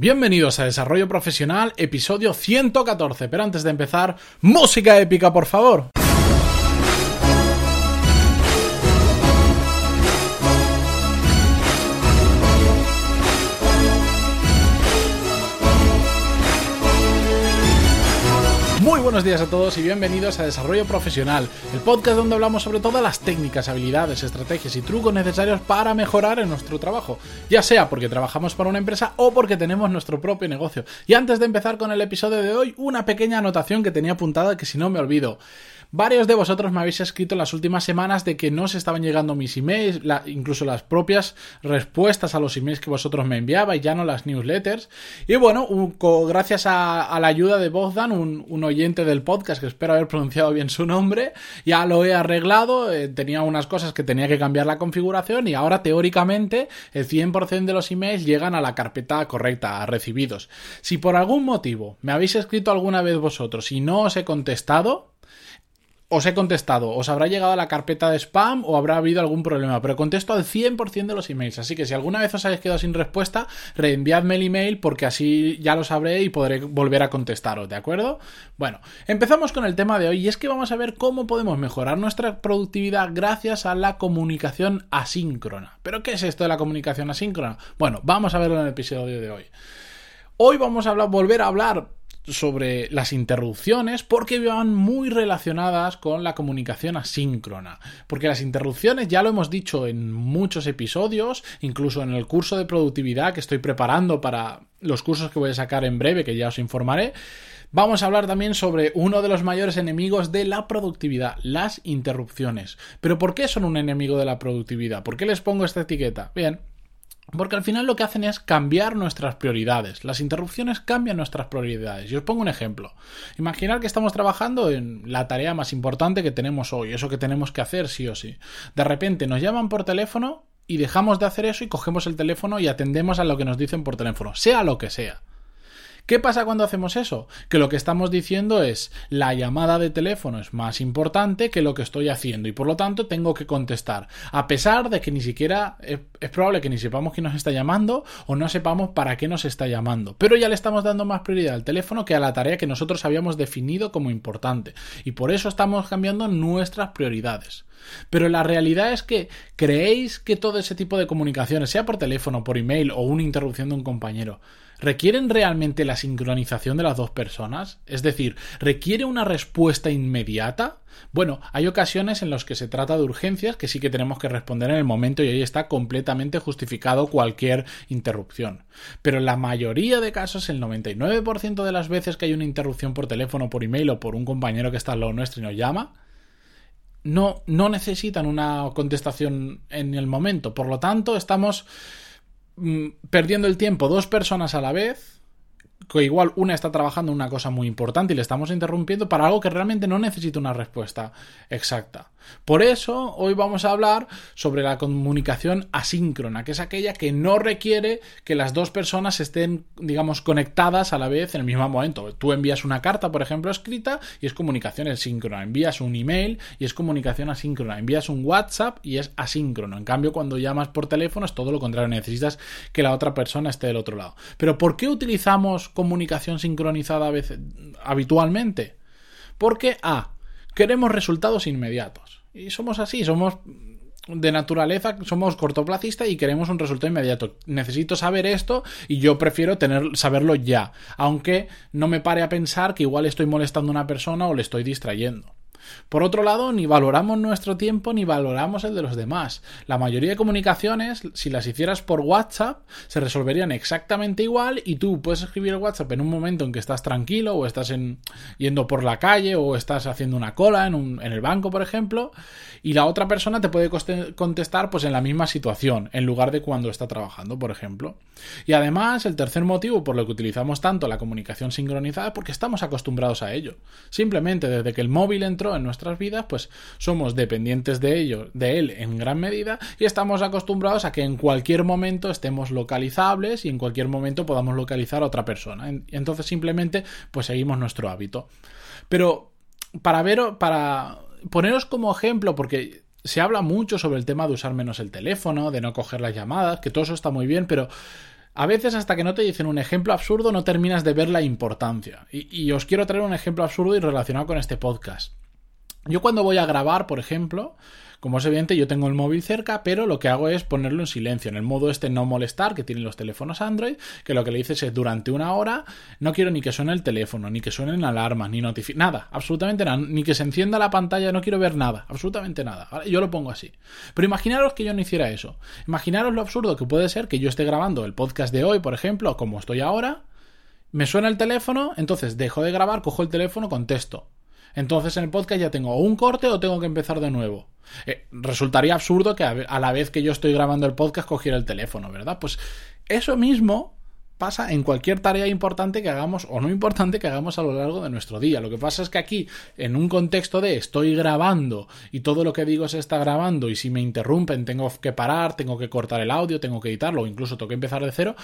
Bienvenidos a Desarrollo Profesional, episodio 114. Pero antes de empezar, música épica, por favor. Muy buenos días a todos y bienvenidos a Desarrollo Profesional, el podcast donde hablamos sobre todas las técnicas, habilidades, estrategias y trucos necesarios para mejorar en nuestro trabajo, ya sea porque trabajamos para una empresa o porque tenemos nuestro propio negocio. Y antes de empezar con el episodio de hoy, una pequeña anotación que tenía apuntada que si no me olvido. Varios de vosotros me habéis escrito en las últimas semanas de que no se estaban llegando mis emails, incluso las propias respuestas a los emails que vosotros me enviabais, ya no las newsletters. Y bueno, gracias a, la ayuda de Bogdan, un, oyente del podcast que espero haber pronunciado bien su nombre, ya lo he arreglado, eh, tenía unas cosas que tenía que cambiar la configuración y ahora teóricamente el 100% de los emails llegan a la carpeta correcta, a recibidos. Si por algún motivo me habéis escrito alguna vez vosotros y no os he contestado, os he contestado, os habrá llegado a la carpeta de spam o habrá habido algún problema, pero contesto al 100% de los emails, así que si alguna vez os habéis quedado sin respuesta, reenviadme el email porque así ya lo sabré y podré volver a contestaros, ¿de acuerdo? Bueno, empezamos con el tema de hoy y es que vamos a ver cómo podemos mejorar nuestra productividad gracias a la comunicación asíncrona. ¿Pero qué es esto de la comunicación asíncrona? Bueno, vamos a verlo en el episodio de hoy. Hoy vamos a volver a hablar sobre las interrupciones porque van muy relacionadas con la comunicación asíncrona. Porque las interrupciones ya lo hemos dicho en muchos episodios, incluso en el curso de productividad que estoy preparando para los cursos que voy a sacar en breve, que ya os informaré. Vamos a hablar también sobre uno de los mayores enemigos de la productividad, las interrupciones. Pero ¿por qué son un enemigo de la productividad? ¿Por qué les pongo esta etiqueta? Bien, porque al final lo que hacen es cambiar nuestras prioridades. Las interrupciones cambian nuestras prioridades. Y os pongo un ejemplo. Imaginar que estamos trabajando en la tarea más importante que tenemos hoy, eso que tenemos que hacer sí o sí. De repente nos llaman por teléfono y dejamos de hacer eso y cogemos el teléfono y atendemos a lo que nos dicen por teléfono, sea lo que sea. ¿Qué pasa cuando hacemos eso? Que lo que estamos diciendo es la llamada de teléfono es más importante que lo que estoy haciendo y por lo tanto tengo que contestar. A pesar de que ni siquiera es, probable que ni sepamos quién nos está llamando o no sepamos para qué nos está llamando. Pero ya le estamos dando más prioridad al teléfono que a la tarea que nosotros habíamos definido como importante. Y por eso estamos cambiando nuestras prioridades. Pero la realidad es que creéis que todo ese tipo de comunicaciones, sea por teléfono, por email o una interrupción de un compañero, ¿Requieren realmente la sincronización de las dos personas? Es decir, ¿requiere una respuesta inmediata? Bueno, hay ocasiones en las que se trata de urgencias que sí que tenemos que responder en el momento y ahí está completamente justificado cualquier interrupción. Pero la mayoría de casos, el 99% de las veces que hay una interrupción por teléfono, por email o por un compañero que está al lado nuestro y nos llama, no, no necesitan una contestación en el momento. Por lo tanto, estamos perdiendo el tiempo dos personas a la vez que igual una está trabajando una cosa muy importante y le estamos interrumpiendo para algo que realmente no necesita una respuesta exacta. Por eso hoy vamos a hablar sobre la comunicación asíncrona, que es aquella que no requiere que las dos personas estén, digamos, conectadas a la vez en el mismo momento. Tú envías una carta, por ejemplo, escrita y es comunicación asíncrona. Envías un email y es comunicación asíncrona. Envías un WhatsApp y es asíncrono. En cambio, cuando llamas por teléfono es todo lo contrario. Necesitas que la otra persona esté del otro lado. Pero ¿por qué utilizamos comunicación sincronizada a veces, habitualmente? Porque A. Queremos resultados inmediatos. Y somos así, somos de naturaleza, somos cortoplacistas y queremos un resultado inmediato. Necesito saber esto y yo prefiero tener, saberlo ya, aunque no me pare a pensar que igual estoy molestando a una persona o le estoy distrayendo. Por otro lado, ni valoramos nuestro tiempo ni valoramos el de los demás. La mayoría de comunicaciones, si las hicieras por WhatsApp, se resolverían exactamente igual y tú puedes escribir el WhatsApp en un momento en que estás tranquilo o estás en, yendo por la calle o estás haciendo una cola en, el banco, por ejemplo, y la otra persona te puede contestar pues en la misma situación, en lugar de cuando está trabajando, por ejemplo. Y además, el tercer motivo por lo que utilizamos tanto la comunicación sincronizada es porque estamos acostumbrados a ello. Simplemente desde que el móvil entró en nuestras vidas, pues somos dependientes de ello, de él en gran medida, y estamos acostumbrados a que en cualquier momento estemos localizables y en cualquier momento podamos localizar a otra persona. Entonces simplemente pues seguimos nuestro hábito. Pero para ver, para poneros como ejemplo, porque se habla mucho sobre el tema de usar menos el teléfono, de no coger las llamadas, que todo eso está muy bien, pero a veces hasta que no te dicen un ejemplo absurdo no terminas de ver la importancia. Y, y os quiero traer un ejemplo absurdo y relacionado con este podcast. Yo cuando voy a grabar, por ejemplo, como es evidente, yo tengo el móvil cerca, pero lo que hago es ponerlo en silencio, en el modo este no molestar que tienen los teléfonos Android, que lo que le dices es durante una hora no quiero ni que suene el teléfono, ni que suenen alarmas, ni notificaciones, nada, absolutamente nada, ni que se encienda la pantalla, no quiero ver nada, absolutamente nada. Yo lo pongo así. Pero imaginaros que yo no hiciera eso. Imaginaros lo absurdo que puede ser que yo esté grabando el podcast de hoy, por ejemplo, como estoy ahora, me suena el teléfono, entonces dejo de grabar, cojo el teléfono, contesto. Entonces en el podcast ya tengo un corte o tengo que empezar de nuevo. Eh, resultaría absurdo que a la vez que yo estoy grabando el podcast cogiera el teléfono, ¿verdad? Pues eso mismo pasa en cualquier tarea importante que hagamos o no importante que hagamos a lo largo de nuestro día. Lo que pasa es que aquí, en un contexto de estoy grabando y todo lo que digo se está grabando y si me interrumpen tengo que parar, tengo que cortar el audio, tengo que editarlo o incluso tengo que empezar de cero,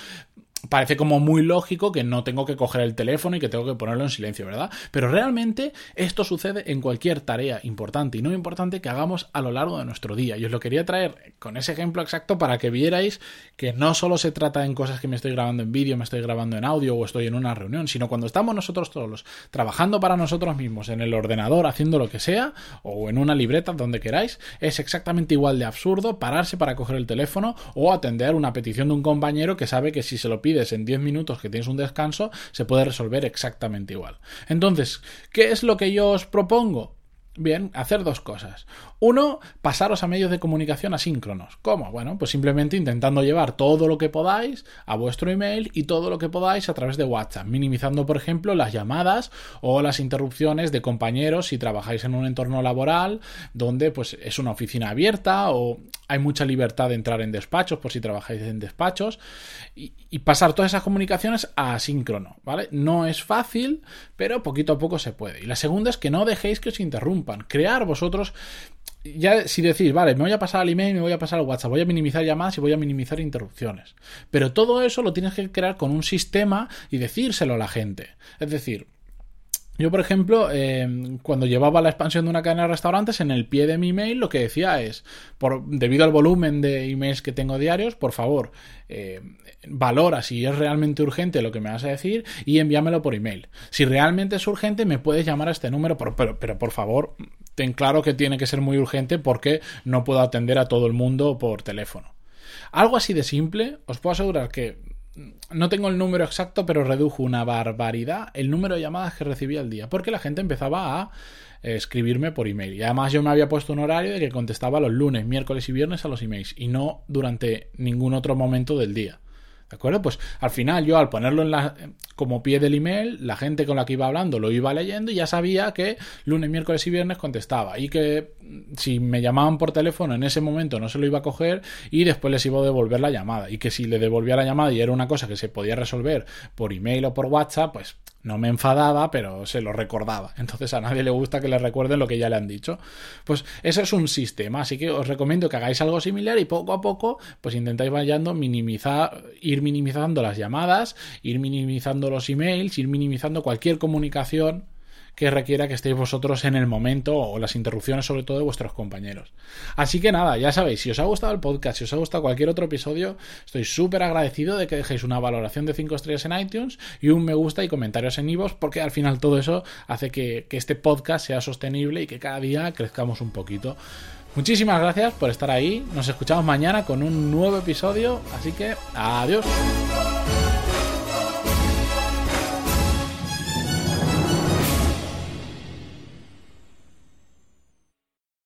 parece como muy lógico que no tengo que coger el teléfono y que tengo que ponerlo en silencio, ¿verdad? Pero realmente esto sucede en cualquier tarea importante y no importante que hagamos a lo largo de nuestro día. Y os lo quería traer con ese ejemplo exacto para que vierais que no solo se trata en cosas que me estoy grabando en vídeo, me estoy grabando en audio o estoy en una reunión, sino cuando estamos nosotros todos trabajando para nosotros mismos en el ordenador, haciendo lo que sea, o en una libreta, donde queráis, es exactamente igual de absurdo pararse para coger el teléfono o atender una petición de un compañero que sabe que si se lo pide en 10 minutos que tienes un descanso, se puede resolver exactamente igual. Entonces, ¿qué es lo que yo os propongo? Bien, hacer dos cosas. Uno, pasaros a medios de comunicación asíncronos. ¿Cómo? Bueno, pues simplemente intentando llevar todo lo que podáis a vuestro email y todo lo que podáis a través de WhatsApp, minimizando, por ejemplo, las llamadas o las interrupciones de compañeros si trabajáis en un entorno laboral donde pues es una oficina abierta o hay mucha libertad de entrar en despachos por si trabajáis en despachos y, pasar todas esas comunicaciones a asíncrono, ¿vale? No es fácil, pero poquito a poco se puede. Y la segunda es que no dejéis que os interrumpan. Crear vosotros ya si decís, vale, me voy a pasar al email, me voy a pasar al WhatsApp, voy a minimizar llamadas y voy a minimizar interrupciones. Pero todo eso lo tienes que crear con un sistema y decírselo a la gente. Es decir, yo, por ejemplo, em, cuando llevaba la expansión de una cadena de restaurantes, en el pie de mi email lo que decía es, por, debido al volumen de emails que tengo diarios, por favor, eh, valora si es realmente urgente lo que me vas a decir y envíamelo por email. Si realmente es urgente, me puedes llamar a este número, pero, pero, pero por favor, ten claro que tiene que ser muy urgente porque no puedo atender a todo el mundo por teléfono. Algo así de simple, os puedo asegurar que no tengo el número exacto, pero redujo una barbaridad el número de llamadas que recibía al día, porque la gente empezaba a eh, escribirme por email. Y además yo me había puesto un horario de que contestaba los lunes, miércoles y viernes a los emails, y no durante ningún otro momento del día. ¿De acuerdo? Pues al final yo al ponerlo en la, como pie del email, la gente con la que iba hablando lo iba leyendo y ya sabía que lunes, miércoles y viernes contestaba y que mm, si me llamaban por teléfono en ese momento no se lo iba a coger y después les iba a devolver la llamada y que si le devolvía la llamada y era una cosa que se podía resolver por email o por WhatsApp, pues no me enfadaba, pero se lo recordaba. Entonces a nadie le gusta que le recuerden lo que ya le han dicho. Pues eso es un sistema, así que os recomiendo que hagáis algo similar y poco a poco pues intentáis vayando minimizar, ir minimizando las llamadas, ir minimizando los emails, ir minimizando cualquier comunicación que requiera que estéis vosotros en el momento o las interrupciones sobre todo de vuestros compañeros. Así que nada, ya sabéis, si os ha gustado el podcast, si os ha gustado cualquier otro episodio, estoy súper agradecido de que dejéis una valoración de 5 estrellas en iTunes y un me gusta y comentarios en iVoox porque al final todo eso hace que, que este podcast sea sostenible y que cada día crezcamos un poquito. Muchísimas gracias por estar ahí. Nos escuchamos mañana con un nuevo episodio. Así que adiós.